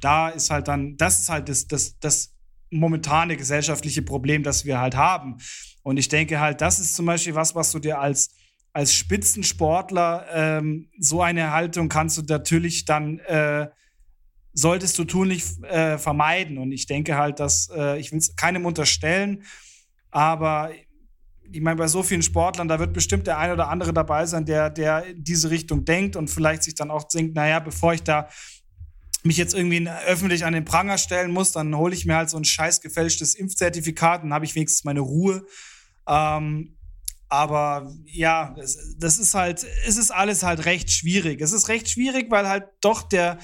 da ist halt dann, das ist halt das, das, das momentane gesellschaftliche Problem, das wir halt haben. Und ich denke halt, das ist zum Beispiel was, was du dir als als Spitzensportler ähm, so eine Haltung kannst du natürlich dann, äh, solltest du tunlich äh, vermeiden. Und ich denke halt, dass, äh, ich will es keinem unterstellen, aber ich meine, bei so vielen Sportlern, da wird bestimmt der eine oder andere dabei sein, der, der in diese Richtung denkt und vielleicht sich dann auch denkt, naja, bevor ich da mich jetzt irgendwie öffentlich an den Pranger stellen muss, dann hole ich mir halt so ein scheiß gefälschtes Impfzertifikat, dann habe ich wenigstens meine Ruhe. Ähm, aber ja, das, ist halt, es ist alles halt recht schwierig. Es ist recht schwierig, weil halt doch der,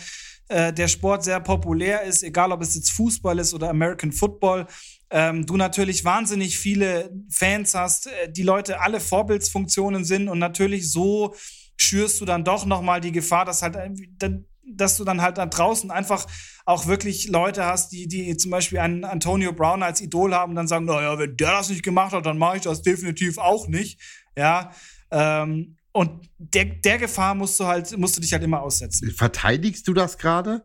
äh, der Sport sehr populär ist, egal ob es jetzt Fußball ist oder American Football. Ähm, du natürlich wahnsinnig viele Fans hast, äh, die Leute alle Vorbildsfunktionen sind und natürlich so schürst du dann doch noch mal die Gefahr, dass halt dann dass du dann halt da draußen einfach auch wirklich Leute hast, die, die zum Beispiel einen Antonio Brown als Idol haben und dann sagen, naja, wenn der das nicht gemacht hat, dann mache ich das definitiv auch nicht. Ja. Ähm, und der, der Gefahr musst du halt, musst du dich halt immer aussetzen. Verteidigst du das gerade?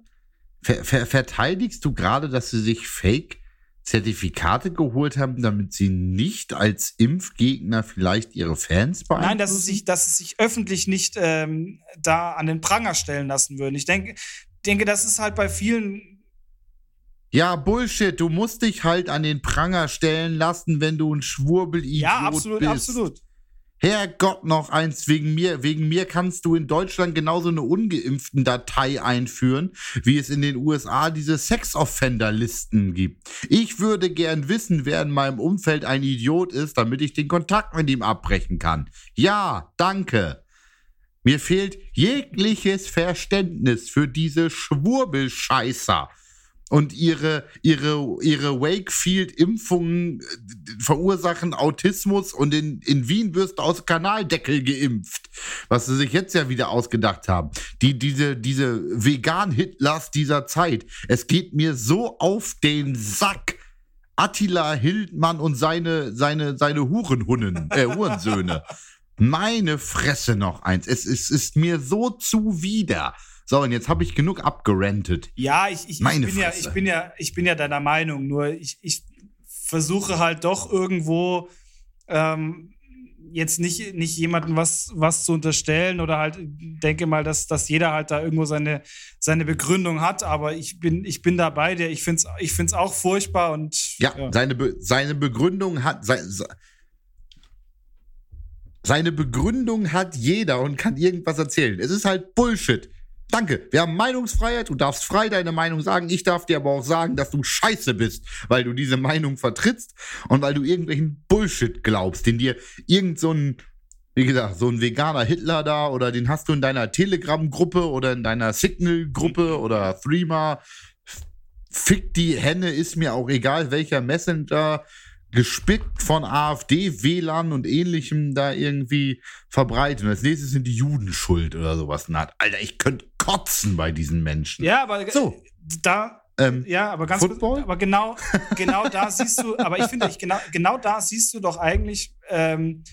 Ver, ver, verteidigst du gerade, dass sie sich Fake Zertifikate geholt haben, damit sie nicht als Impfgegner vielleicht ihre Fans beeinflussen? Nein, dass sie sich, dass sie sich öffentlich nicht ähm, da an den Pranger stellen lassen würden. Ich denke, denke, das ist halt bei vielen. Ja, Bullshit. Du musst dich halt an den Pranger stellen lassen, wenn du ein Schwurbelidiot ja, absolut, bist. absolut. Herrgott noch eins, wegen mir, wegen mir kannst du in Deutschland genauso eine ungeimpften Datei einführen, wie es in den USA diese Sex-Offender-Listen gibt. Ich würde gern wissen, wer in meinem Umfeld ein Idiot ist, damit ich den Kontakt mit ihm abbrechen kann. Ja, danke. Mir fehlt jegliches Verständnis für diese Schwurbelscheißer und ihre, ihre, ihre Wakefield-Impfungen äh, verursachen Autismus und in, in Wien wirst du aus Kanaldeckel geimpft. Was sie sich jetzt ja wieder ausgedacht haben. Die, diese, diese Vegan-Hitlers dieser Zeit. Es geht mir so auf den Sack. Attila Hildmann und seine, seine, seine Hurenhunnen, äh, Hurensöhne. Meine Fresse noch eins. Es, es ist mir so zuwider. So, und jetzt habe ich genug abgerentet. Ja, ich, ich, Meine ich, bin ja, ich, bin ja, ich bin ja deiner Meinung, nur ich, ich versuche halt doch irgendwo ähm, jetzt nicht, nicht jemandem was, was zu unterstellen oder halt denke mal, dass, dass jeder halt da irgendwo seine, seine Begründung hat, aber ich bin, ich bin dabei, der, ich finde es ich find's auch furchtbar und. Ja, ja. Seine, Be seine Begründung hat. Seine, seine Begründung hat jeder und kann irgendwas erzählen. Es ist halt Bullshit. Danke. Wir haben Meinungsfreiheit. Du darfst frei deine Meinung sagen. Ich darf dir aber auch sagen, dass du scheiße bist, weil du diese Meinung vertrittst und weil du irgendwelchen Bullshit glaubst, den dir irgend so ein, wie gesagt, so ein veganer Hitler da oder den hast du in deiner Telegram-Gruppe oder in deiner Signal-Gruppe oder Threema. Fick die Henne, ist mir auch egal, welcher Messenger gespickt von AfD, WLAN und ähnlichem da irgendwie verbreitet. Und als nächstes sind die Juden schuld oder sowas. Na, Alter, ich könnte kotzen bei diesen Menschen. Ja, aber So. da, Ähm, ja, aber ganz Football? aber genau, genau da siehst du, aber ich finde, ich, genau, genau da siehst du doch eigentlich ähm,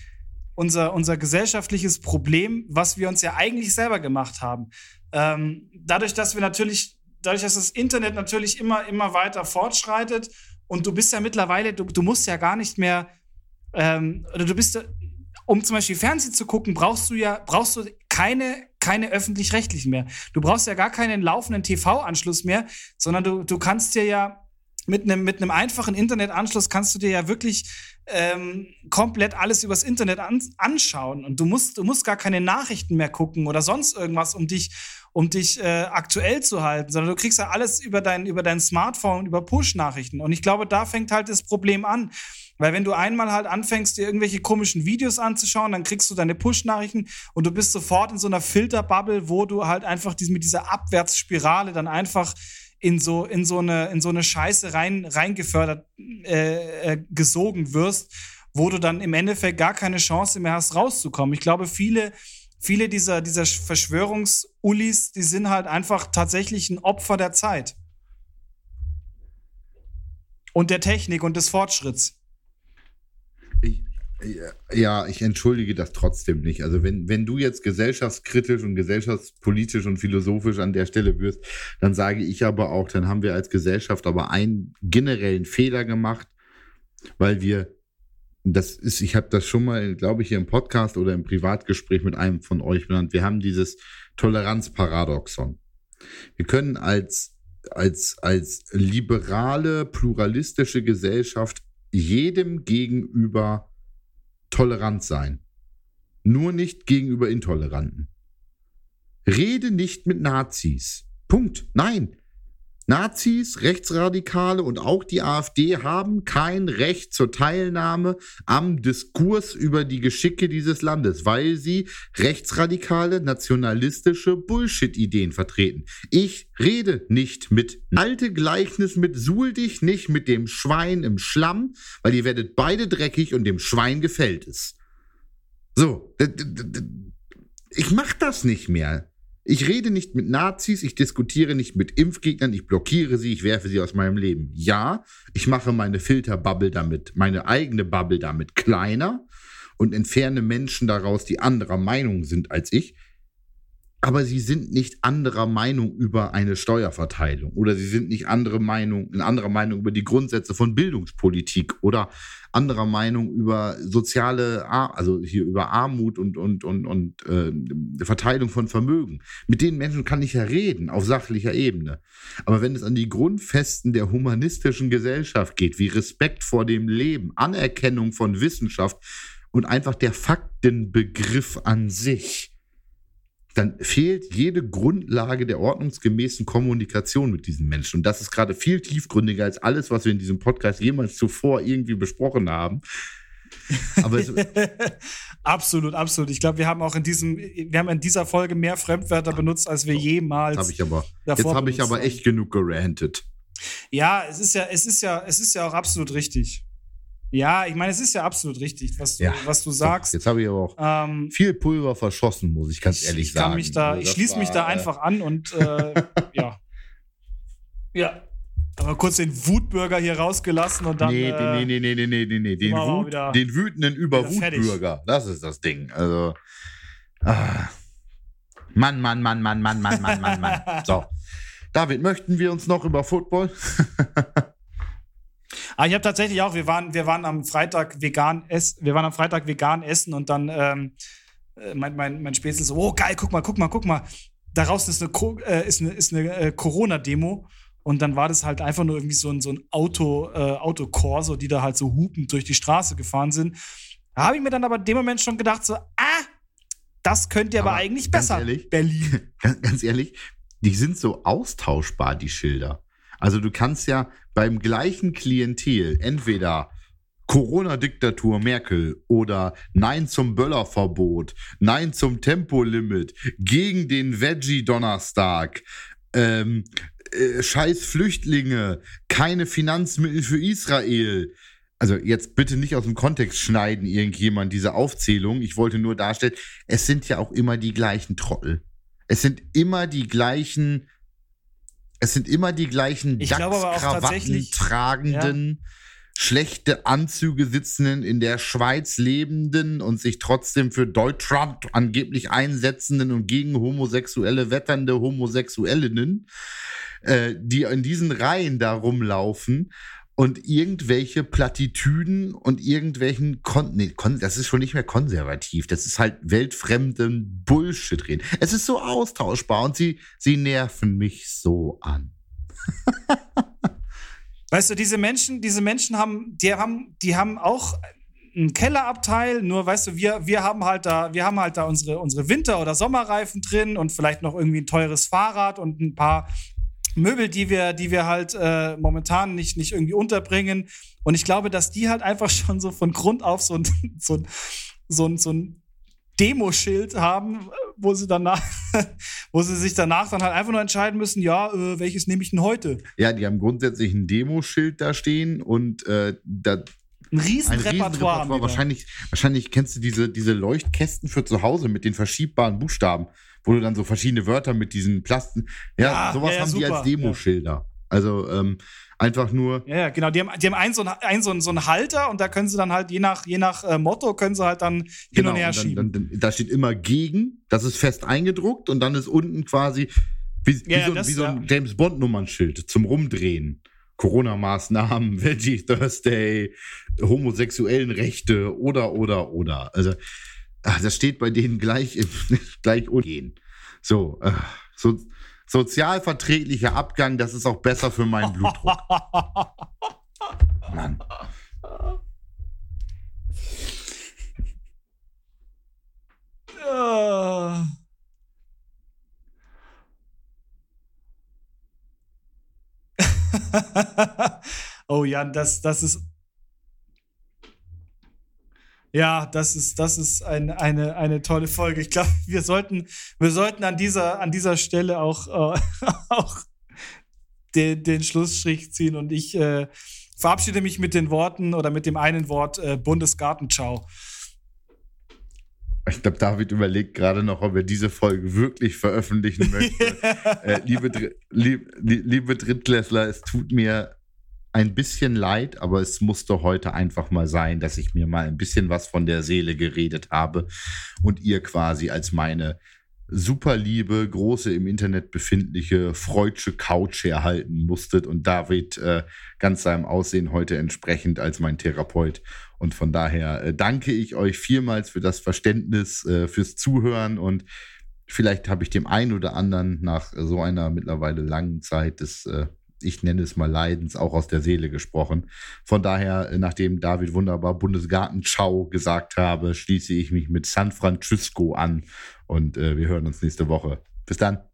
unser, unser gesellschaftliches Problem, was wir uns ja eigentlich selber gemacht haben. Ähm, dadurch, dass wir natürlich, dadurch, dass das Internet natürlich immer, immer weiter fortschreitet und du bist ja mittlerweile, du, du musst ja gar nicht mehr, ähm, oder du bist, um zum Beispiel Fernsehen zu gucken, brauchst du ja, brauchst du keine, keine öffentlich-rechtlichen mehr. Du brauchst ja gar keinen laufenden TV-Anschluss mehr, sondern du, du kannst dir ja mit einem mit einem einfachen Internetanschluss kannst du dir ja wirklich ähm, komplett alles übers Internet an, anschauen und du musst du musst gar keine Nachrichten mehr gucken oder sonst irgendwas um dich um dich äh, aktuell zu halten, sondern du kriegst ja alles über dein über dein Smartphone über Push-Nachrichten und ich glaube da fängt halt das Problem an, weil wenn du einmal halt anfängst dir irgendwelche komischen Videos anzuschauen, dann kriegst du deine Push-Nachrichten und du bist sofort in so einer Filterbubble, wo du halt einfach diese, mit dieser Abwärtsspirale dann einfach in so, in so eine, in so eine Scheiße rein, reingefördert, äh, äh, gesogen wirst, wo du dann im Endeffekt gar keine Chance mehr hast, rauszukommen. Ich glaube, viele, viele dieser, dieser Verschwörungsullis, die sind halt einfach tatsächlich ein Opfer der Zeit. Und der Technik und des Fortschritts. Ich, ja, ich entschuldige das trotzdem nicht. Also wenn, wenn du jetzt gesellschaftskritisch und gesellschaftspolitisch und philosophisch an der Stelle wirst, dann sage ich aber auch, dann haben wir als Gesellschaft aber einen generellen Fehler gemacht, weil wir, das ist, ich habe das schon mal, glaube ich, hier im Podcast oder im Privatgespräch mit einem von euch benannt, wir haben dieses Toleranzparadoxon. Wir können als, als, als liberale, pluralistische Gesellschaft jedem gegenüber tolerant sein. Nur nicht gegenüber Intoleranten. Rede nicht mit Nazis. Punkt. Nein. Nazis, Rechtsradikale und auch die AfD haben kein Recht zur Teilnahme am Diskurs über die Geschicke dieses Landes, weil sie rechtsradikale, nationalistische Bullshit-Ideen vertreten. Ich rede nicht mit alte Gleichnis mit Suhl dich nicht mit dem Schwein im Schlamm, weil ihr werdet beide dreckig und dem Schwein gefällt es. So, ich mach das nicht mehr. Ich rede nicht mit Nazis, ich diskutiere nicht mit Impfgegnern, ich blockiere sie, ich werfe sie aus meinem Leben. Ja, ich mache meine Filterbubble damit, meine eigene Bubble damit kleiner und entferne Menschen daraus, die anderer Meinung sind als ich. Aber sie sind nicht anderer Meinung über eine Steuerverteilung oder sie sind nicht andere Meinung, in anderer Meinung über die Grundsätze von Bildungspolitik oder anderer Meinung über soziale, Ar also hier über Armut und, und, und, und äh, Verteilung von Vermögen. Mit den Menschen kann ich ja reden, auf sachlicher Ebene. Aber wenn es an die Grundfesten der humanistischen Gesellschaft geht, wie Respekt vor dem Leben, Anerkennung von Wissenschaft und einfach der Faktenbegriff an sich, dann fehlt jede Grundlage der ordnungsgemäßen Kommunikation mit diesen Menschen. Und das ist gerade viel tiefgründiger als alles, was wir in diesem Podcast jemals zuvor irgendwie besprochen haben. Aber absolut, absolut. Ich glaube, wir haben auch in diesem, wir haben in dieser Folge mehr Fremdwörter benutzt, als wir jemals. habe ich aber. Jetzt habe ich aber echt genug gerantet. Ja, es ist ja, es ist ja, es ist ja auch absolut richtig. Ja, ich meine, es ist ja absolut richtig, was du, Ja. was du sagst. Jetzt habe ich aber auch Ähm, viel Pulver verschossen, muss ich ganz ehrlich ich sagen. mich da, Also ich schließe mich da äh, einfach an und äh, ja. Ja. Aber kurz den Wutbürger hier rausgelassen und dann. nee, äh, nee, nee, nee, nee, nee, nee, den, Wut, wieder- den wütenden. Überwutbürger. Das ist das Ding. Also, ah. Mann, Mann, Mann, Mann, Mann, Mann, Mann, Mann, Mann. So. David, möchten wir uns noch über Football? Ah, ich habe tatsächlich auch, wir waren, wir waren am Freitag vegan essen, wir waren am Freitag vegan essen und dann ähm, äh, mein, mein, mein Spätzle so, oh geil, guck mal, guck mal, guck mal. Daraus ist eine, Co- äh, ist eine, ist eine äh, Corona-Demo. Und dann war das halt einfach nur irgendwie so ein, so ein Auto, äh, Autokorso, die da halt so hupend durch die Straße gefahren sind. Da habe ich mir dann aber in dem Moment schon gedacht, so, ah, Das könnt ihr aber, aber eigentlich besser, ehrlich, Berlin. Ganz, ganz ehrlich, die sind so austauschbar, die Schilder. Also du kannst ja beim gleichen Klientel entweder Corona-Diktatur Merkel oder Nein zum Böllerverbot, Nein zum Tempolimit, gegen den Veggie-Donnerstag, ähm, äh, scheiß Flüchtlinge, keine Finanzmittel für Israel. Also jetzt bitte nicht aus dem Kontext schneiden, irgendjemand diese Aufzählung. Ich wollte nur darstellen, es sind ja auch immer die gleichen Trottel. Es sind immer die gleichen es sind immer die gleichen DAX-Krawatten tragenden, ja. schlechte Anzüge sitzenden, in der Schweiz lebenden und sich trotzdem für Deutschland angeblich einsetzenden und gegen Homosexuelle wetternde Homosexuellinnen, äh, die in diesen Reihen da rumlaufen und irgendwelche Plattitüden und irgendwelchen Kon nee, Kon das ist schon nicht mehr konservativ, das ist halt weltfremden Bullshit reden. Es ist so austauschbar und sie sie nerven mich so an. weißt du, diese Menschen, diese Menschen haben, die haben, die haben auch ein Kellerabteil, nur weißt du, wir, wir haben halt da, wir haben halt da unsere, unsere Winter- oder Sommerreifen drin und vielleicht noch irgendwie ein teures Fahrrad und ein paar Möbel, die wir, die wir halt äh, momentan nicht, nicht irgendwie unterbringen. Und ich glaube, dass die halt einfach schon so von Grund auf so ein, so ein, so ein, so ein Demoschild haben, wo sie danach, wo sie sich danach dann halt einfach nur entscheiden müssen, ja, äh, welches nehme ich denn heute? Ja, die haben grundsätzlich ein Demoschild da stehen und äh, da ein Riesenrepertoire. Riesen wahrscheinlich, wahrscheinlich kennst du diese, diese Leuchtkästen für zu Hause mit den verschiebbaren Buchstaben wo du dann so verschiedene Wörter mit diesen Plasten, ja, ja sowas ja, haben super. die als Demoschilder. Also ähm, einfach nur. Ja, genau. Die haben, die haben einen, so einen, so, einen, so einen Halter und da können sie dann halt je nach, je nach äh, Motto können sie halt dann hin genau, und her und dann, schieben. Dann, dann, da steht immer gegen, das ist fest eingedruckt und dann ist unten quasi wie, wie so, das, wie so ein James Bond Nummernschild zum Rumdrehen. Corona-Maßnahmen, Veggie Thursday, homosexuellen Rechte oder, oder, oder. Also, ach, das steht bei denen gleich, im, gleich umgehen. So, äh, so, sozialverträglicher Abgang, das ist auch besser für meinen Blutdruck. Mann. oh Jan, das, das ist ja, das ist, das ist ein, eine, eine tolle Folge. Ich glaube, wir sollten, wir sollten an dieser, an dieser Stelle auch, äh, auch den, den Schlussstrich ziehen und ich äh, verabschiede mich mit den Worten oder mit dem einen Wort äh, Bundesgartenschau. Ich glaube, David überlegt gerade noch, ob er diese Folge wirklich veröffentlichen möchte. äh, liebe, lieb, liebe Drittklässler, es tut mir ein bisschen leid, aber es musste heute einfach mal sein, dass ich mir mal ein bisschen was von der Seele geredet habe und ihr quasi als meine super liebe, große im Internet befindliche freudsche Couch erhalten musstet und David äh, ganz seinem Aussehen heute entsprechend als mein Therapeut. Und von daher äh, danke ich euch vielmals für das Verständnis, äh, fürs Zuhören und vielleicht habe ich dem einen oder anderen nach so einer mittlerweile langen Zeit des äh, ich nenne es mal Leidens, auch aus der Seele gesprochen. Von daher, äh, nachdem David wunderbar Bundesgartenschau gesagt habe, schließe ich mich mit San Francisco an und äh, wir hören uns nächste Woche. Bis dann.